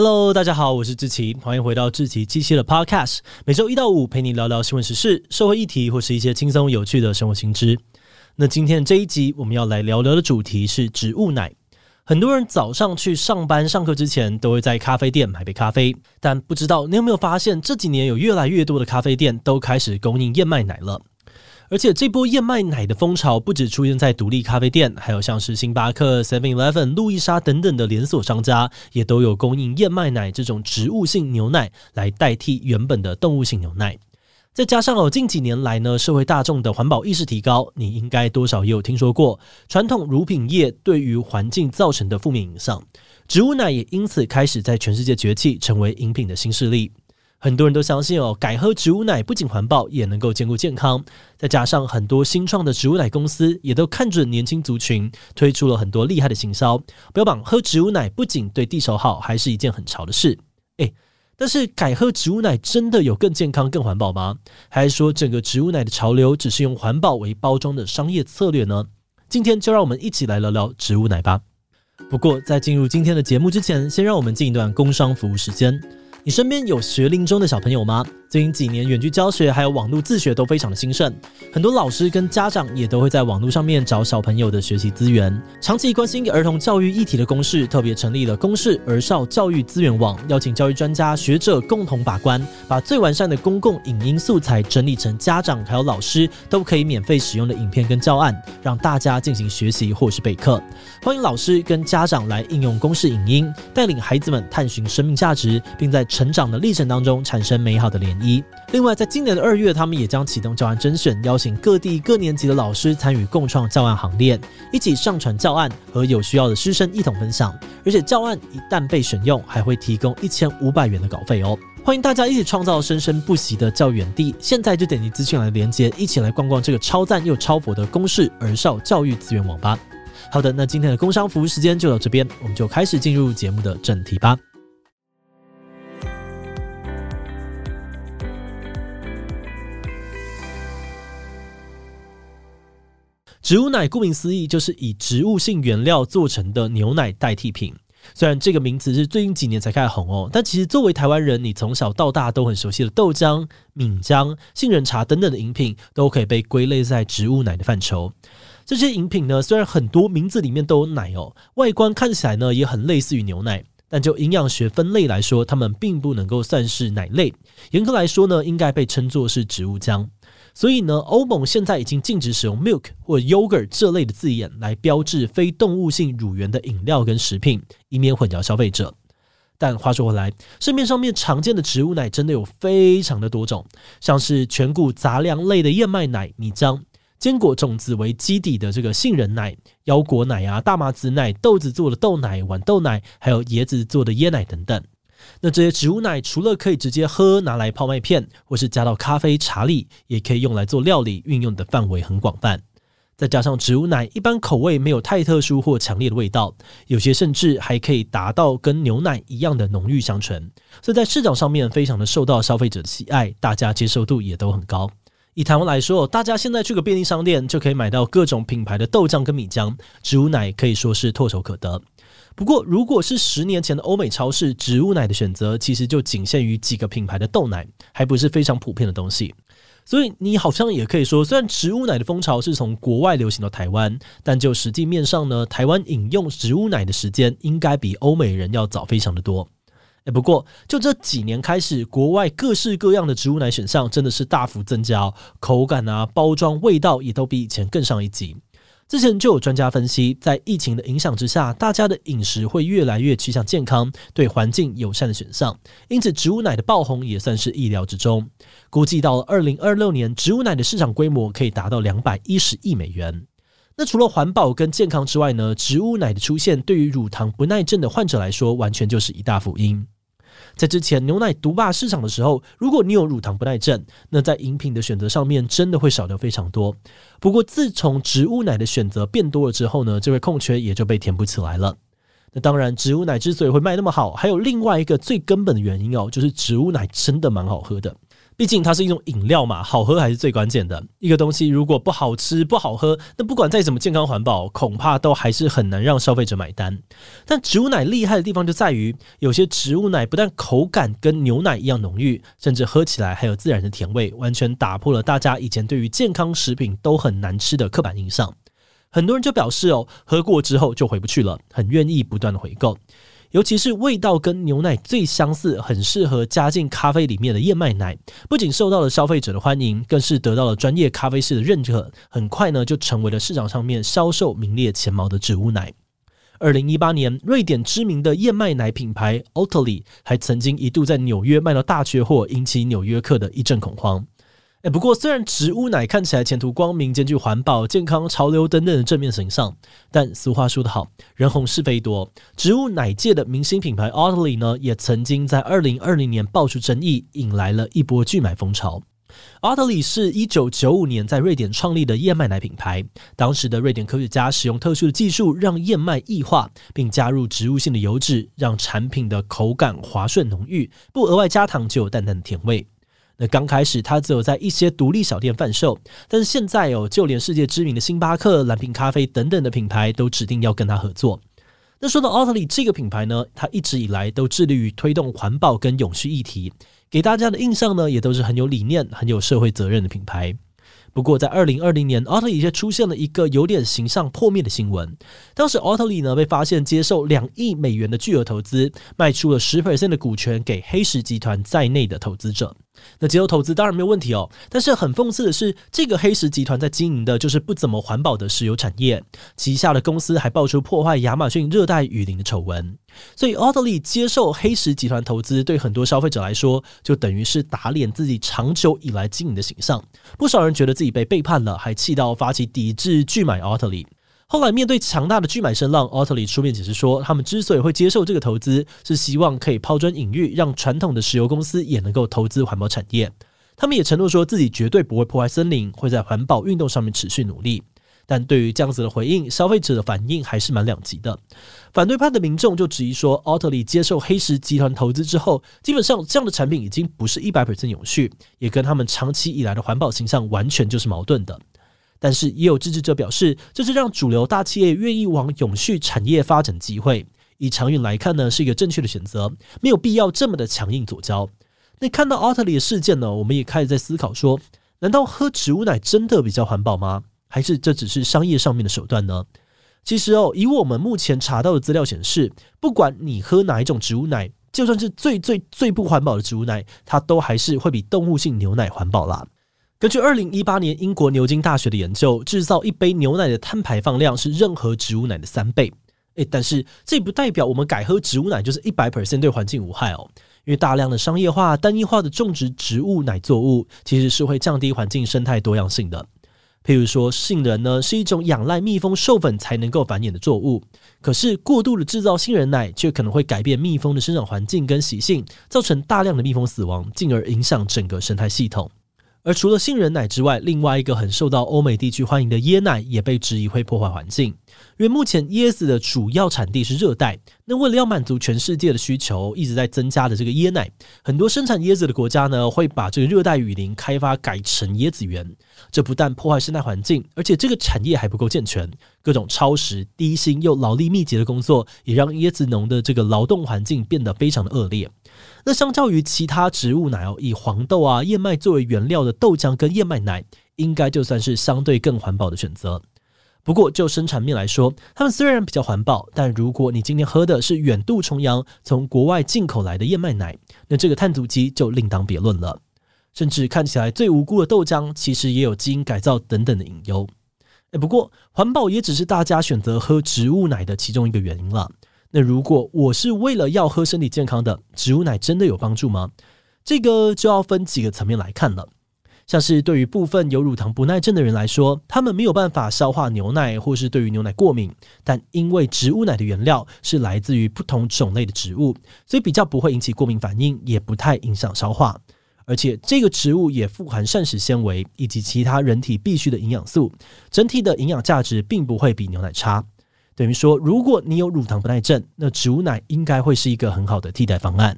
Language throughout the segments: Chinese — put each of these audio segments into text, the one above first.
Hello，大家好，我是志奇，欢迎回到志奇七七的 Podcast。每周一到五陪你聊聊新闻时事、社会议题，或是一些轻松有趣的生活新知。那今天这一集我们要来聊聊的主题是植物奶。很多人早上去上班、上课之前都会在咖啡店买杯咖啡，但不知道你有没有发现，这几年有越来越多的咖啡店都开始供应燕麦奶了。而且这波燕麦奶的风潮不止出现在独立咖啡店，还有像是星巴克、Seven Eleven、路易莎等等的连锁商家，也都有供应燕麦奶这种植物性牛奶来代替原本的动物性牛奶。再加上哦，近几年来呢，社会大众的环保意识提高，你应该多少也有听说过传统乳品业对于环境造成的负面影响，植物奶也因此开始在全世界崛起，成为饮品的新势力。很多人都相信哦，改喝植物奶不仅环保，也能够兼顾健康。再加上很多新创的植物奶公司也都看准年轻族群，推出了很多厉害的行销，标榜喝植物奶不仅对地球好，还是一件很潮的事。诶，但是改喝植物奶真的有更健康、更环保吗？还是说整个植物奶的潮流只是用环保为包装的商业策略呢？今天就让我们一起来聊聊植物奶吧。不过在进入今天的节目之前，先让我们进一段工商服务时间。你身边有学龄中的小朋友吗？最近几年，远距教学还有网络自学都非常的兴盛，很多老师跟家长也都会在网络上面找小朋友的学习资源。长期关心儿童教育议题的公视特别成立了公视儿少教育资源网，邀请教育专家学者共同把关，把最完善的公共影音素材整理成家长还有老师都可以免费使用的影片跟教案，让大家进行学习或是备课。欢迎老师跟家长来应用公式影音，带领孩子们探寻生命价值，并在成长的历程当中产生美好的联一。另外，在今年的二月，他们也将启动教案甄选，邀请各地各年级的老师参与共创教案行列，一起上传教案，和有需要的师生一同分享。而且，教案一旦被选用，还会提供一千五百元的稿费哦。欢迎大家一起创造生生不息的教园地。现在就点击资讯栏的连接，一起来逛逛这个超赞又超佛的公式儿少教育资源网吧。好的，那今天的工商服务时间就到这边，我们就开始进入节目的正题吧。植物奶顾名思义，就是以植物性原料做成的牛奶代替品。虽然这个名词是最近几年才开始红哦，但其实作为台湾人，你从小到大都很熟悉的豆浆、米浆、杏仁茶等等的饮品，都可以被归类在植物奶的范畴。这些饮品呢，虽然很多名字里面都有奶哦，外观看起来呢也很类似于牛奶，但就营养学分类来说，它们并不能够算是奶类。严格来说呢，应该被称作是植物浆。所以呢，欧盟现在已经禁止使用 milk 或 yogurt 这类的字眼来标志非动物性乳源的饮料跟食品，以免混淆消费者。但话说回来，市面上面常见的植物奶真的有非常的多种，像是全谷杂粮类的燕麦奶、米浆，坚果种子为基底的这个杏仁奶、腰果奶啊、大麻籽奶、豆子做的豆奶、豌豆奶，还有椰子做的椰奶等等。那这些植物奶除了可以直接喝，拿来泡麦片，或是加到咖啡、茶里，也可以用来做料理，运用的范围很广泛。再加上植物奶一般口味没有太特殊或强烈的味道，有些甚至还可以达到跟牛奶一样的浓郁香醇，所以在市场上面非常的受到消费者的喜爱，大家接受度也都很高。以台湾来说，大家现在去个便利商店就可以买到各种品牌的豆浆跟米浆，植物奶可以说是唾手可得。不过，如果是十年前的欧美超市，植物奶的选择其实就仅限于几个品牌的豆奶，还不是非常普遍的东西。所以，你好像也可以说，虽然植物奶的风潮是从国外流行到台湾，但就实际面上呢，台湾饮用植物奶的时间应该比欧美人要早非常的多。诶，不过就这几年开始，国外各式各样的植物奶选项真的是大幅增加，口感啊、包装、味道也都比以前更上一级。之前就有专家分析，在疫情的影响之下，大家的饮食会越来越趋向健康、对环境友善的选项，因此植物奶的爆红也算是意料之中。估计到了二零二六年，植物奶的市场规模可以达到两百一十亿美元。那除了环保跟健康之外呢，植物奶的出现对于乳糖不耐症的患者来说，完全就是一大福音。在之前牛奶独霸市场的时候，如果你有乳糖不耐症，那在饮品的选择上面真的会少掉非常多。不过自从植物奶的选择变多了之后呢，这位空缺也就被填补起来了。那当然，植物奶之所以会卖那么好，还有另外一个最根本的原因哦，就是植物奶真的蛮好喝的。毕竟它是一种饮料嘛，好喝还是最关键的。一个东西如果不好吃、不好喝，那不管再怎么健康环保，恐怕都还是很难让消费者买单。但植物奶厉害的地方就在于，有些植物奶不但口感跟牛奶一样浓郁，甚至喝起来还有自然的甜味，完全打破了大家以前对于健康食品都很难吃的刻板印象。很多人就表示哦，喝过之后就回不去了，很愿意不断的回购。尤其是味道跟牛奶最相似、很适合加进咖啡里面的燕麦奶，不仅受到了消费者的欢迎，更是得到了专业咖啡师的认可。很快呢，就成为了市场上面销售名列前茅的植物奶。二零一八年，瑞典知名的燕麦奶品牌 Oatly 还曾经一度在纽约卖到大缺货，引起纽约客的一阵恐慌。不过虽然植物奶看起来前途光明，兼具环保、健康、潮流等等的正面形象，但俗话说得好，人红是非多。植物奶界的明星品牌 Oatly 呢，也曾经在二零二零年爆出争议，引来了一波拒买风潮。Oatly 是一九九五年在瑞典创立的燕麦奶品牌，当时的瑞典科学家使用特殊的技术，让燕麦异化，并加入植物性的油脂，让产品的口感滑顺浓郁，不额外加糖就有淡淡的甜味。那刚开始，它只有在一些独立小店贩售，但是现在哦，就连世界知名的星巴克、蓝瓶咖啡等等的品牌都指定要跟它合作。那说到奥特利这个品牌呢，它一直以来都致力于推动环保跟永续议题，给大家的印象呢，也都是很有理念、很有社会责任的品牌。不过，在二零二零年，Oatly 却出现了一个有点形象破灭的新闻。当时奥特利呢被发现接受两亿美元的巨额投资，卖出了十 percent 的股权给黑石集团在内的投资者。那接受投资当然没有问题哦，但是很讽刺的是，这个黑石集团在经营的就是不怎么环保的石油产业，旗下的公司还爆出破坏亚马逊热带雨林的丑闻。所以，Oatly 接受黑石集团投资，对很多消费者来说，就等于是打脸自己长久以来经营的形象。不少人觉得自己被背叛了，还气到发起抵制拒买 Oatly。后来面对强大的拒买声浪，Oatly 出面解释说，他们之所以会接受这个投资，是希望可以抛砖引玉，让传统的石油公司也能够投资环保产业。他们也承诺说自己绝对不会破坏森林，会在环保运动上面持续努力。但对于这样子的回应，消费者的反应还是蛮两极的。反对派的民众就质疑说，Oatly 接受黑石集团投资之后，基本上这样的产品已经不是一百 percent 永续，也跟他们长期以来的环保形象完全就是矛盾的。但是也有支持者表示，这是让主流大企业愿意往永续产业发展机会。以长远来看呢，是一个正确的选择，没有必要这么的强硬左交。那看到 Oatly 的事件呢，我们也开始在思考说，难道喝植物奶真的比较环保吗？还是这只是商业上面的手段呢？其实哦，以我们目前查到的资料显示，不管你喝哪一种植物奶，就算是最最最不环保的植物奶，它都还是会比动物性牛奶环保啦。根据二零一八年英国牛津大学的研究，制造一杯牛奶的碳排放量是任何植物奶的三倍。诶，但是这不代表我们改喝植物奶就是一百 percent 对环境无害哦。因为大量的商业化、单一化的种植植物奶作物，其实是会降低环境生态多样性的。譬如说，杏仁呢是一种仰赖蜜蜂授粉才能够繁衍的作物，可是过度的制造杏仁奶，却可能会改变蜜蜂的生长环境跟习性，造成大量的蜜蜂死亡，进而影响整个生态系统。而除了杏仁奶之外，另外一个很受到欧美地区欢迎的椰奶也被质疑会破坏环境。因为目前椰子的主要产地是热带，那为了要满足全世界的需求，一直在增加的这个椰奶，很多生产椰子的国家呢，会把这个热带雨林开发改成椰子园。这不但破坏生态环境，而且这个产业还不够健全，各种超时、低薪又劳力密集的工作，也让椰子农的这个劳动环境变得非常的恶劣。那相较于其他植物奶哦，以黄豆啊、燕麦作为原料的豆浆跟燕麦奶，应该就算是相对更环保的选择。不过就生产面来说，它们虽然比较环保，但如果你今天喝的是远渡重洋从国外进口来的燕麦奶，那这个碳足迹就另当别论了。甚至看起来最无辜的豆浆，其实也有基因改造等等的隐忧。诶，不过环保也只是大家选择喝植物奶的其中一个原因了。那如果我是为了要喝身体健康的，植物奶真的有帮助吗？这个就要分几个层面来看了。像是对于部分有乳糖不耐症的人来说，他们没有办法消化牛奶，或是对于牛奶过敏，但因为植物奶的原料是来自于不同种类的植物，所以比较不会引起过敏反应，也不太影响消化。而且这个植物也富含膳食纤维以及其他人体必需的营养素，整体的营养价值并不会比牛奶差。等于说，如果你有乳糖不耐症，那植物奶应该会是一个很好的替代方案。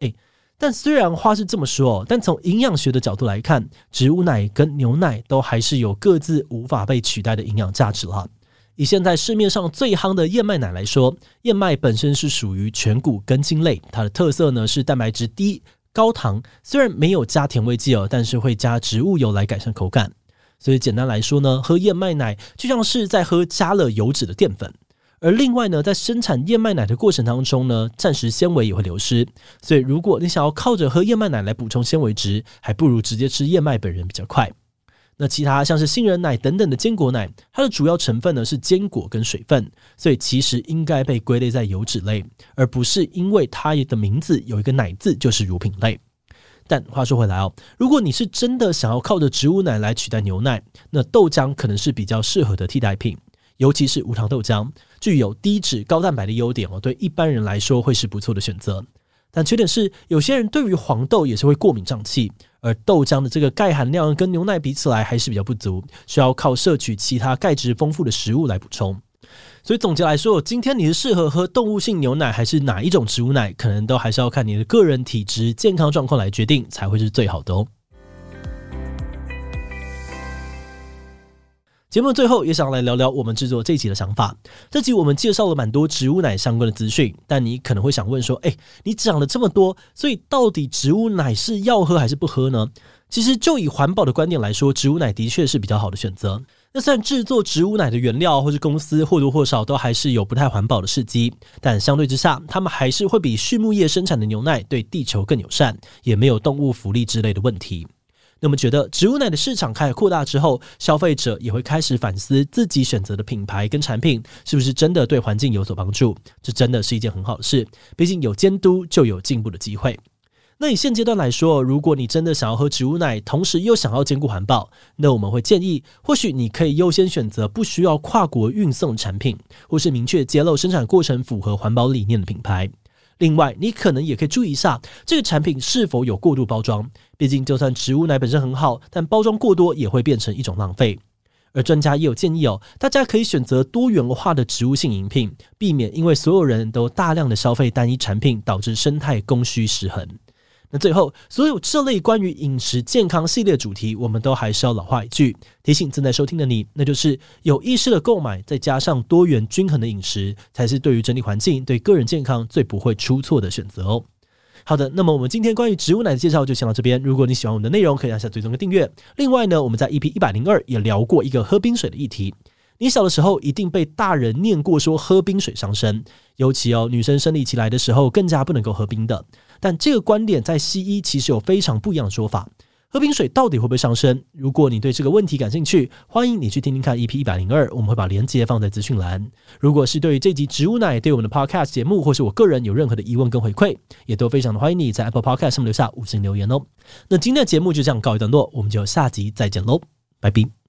诶。但虽然话是这么说，但从营养学的角度来看，植物奶跟牛奶都还是有各自无法被取代的营养价值了。以现在市面上最夯的燕麦奶来说，燕麦本身是属于全谷根茎类，它的特色呢是蛋白质低、高糖，虽然没有加甜味剂哦，但是会加植物油来改善口感。所以简单来说呢，喝燕麦奶就像是在喝加了油脂的淀粉。而另外呢，在生产燕麦奶的过程当中呢，暂时纤维也会流失，所以如果你想要靠着喝燕麦奶来补充纤维值，还不如直接吃燕麦本人比较快。那其他像是杏仁奶等等的坚果奶，它的主要成分呢是坚果跟水分，所以其实应该被归类在油脂类，而不是因为它的名字有一个奶字就是乳品类。但话说回来哦，如果你是真的想要靠着植物奶来取代牛奶，那豆浆可能是比较适合的替代品。尤其是无糖豆浆，具有低脂高蛋白的优点哦，对一般人来说会是不错的选择。但缺点是，有些人对于黄豆也是会过敏胀气，而豆浆的这个钙含量跟牛奶比起来还是比较不足，需要靠摄取其他钙质丰富的食物来补充。所以总结来说，今天你是适合喝动物性牛奶还是哪一种植物奶，可能都还是要看你的个人体质、健康状况来决定，才会是最好的哦。节目的最后也想来聊聊我们制作这集的想法。这集我们介绍了蛮多植物奶相关的资讯，但你可能会想问说：“诶，你讲了这么多，所以到底植物奶是要喝还是不喝呢？”其实就以环保的观点来说，植物奶的确是比较好的选择。那虽然制作植物奶的原料或是公司或多或少都还是有不太环保的事迹，但相对之下，他们还是会比畜牧业生产的牛奶对地球更友善，也没有动物福利之类的问题。那么觉得植物奶的市场开始扩大之后，消费者也会开始反思自己选择的品牌跟产品是不是真的对环境有所帮助？这真的是一件很好的事。毕竟有监督就有进步的机会。那以现阶段来说，如果你真的想要喝植物奶，同时又想要兼顾环保，那我们会建议，或许你可以优先选择不需要跨国运送产品，或是明确揭露生产过程符合环保理念的品牌。另外，你可能也可以注意一下这个产品是否有过度包装。毕竟，就算植物奶本身很好，但包装过多也会变成一种浪费。而专家也有建议哦，大家可以选择多元化的植物性饮品，避免因为所有人都大量的消费单一产品，导致生态供需失衡。那最后，所有这类关于饮食健康系列主题，我们都还是要老话一句，提醒正在收听的你，那就是有意识的购买，再加上多元均衡的饮食，才是对于整体环境、对个人健康最不会出错的选择哦。好的，那么我们今天关于植物奶的介绍就先到这边。如果你喜欢我们的内容，可以按下追踪跟订阅。另外呢，我们在 EP 一百零二也聊过一个喝冰水的议题。你小的时候一定被大人念过，说喝冰水伤身，尤其哦，女生生理期来的时候更加不能够喝冰的。但这个观点在西医其实有非常不一样的说法。喝冰水到底会不会伤身？如果你对这个问题感兴趣，欢迎你去听听看 EP 一百零二，我们会把链接放在资讯栏。如果是对于这集植物奶对我们的 Podcast 节目或是我个人有任何的疑问跟回馈，也都非常的欢迎你在 Apple Podcast 上面留下五星留言哦。那今天的节目就这样告一段落，我们就下集再见喽，拜拜。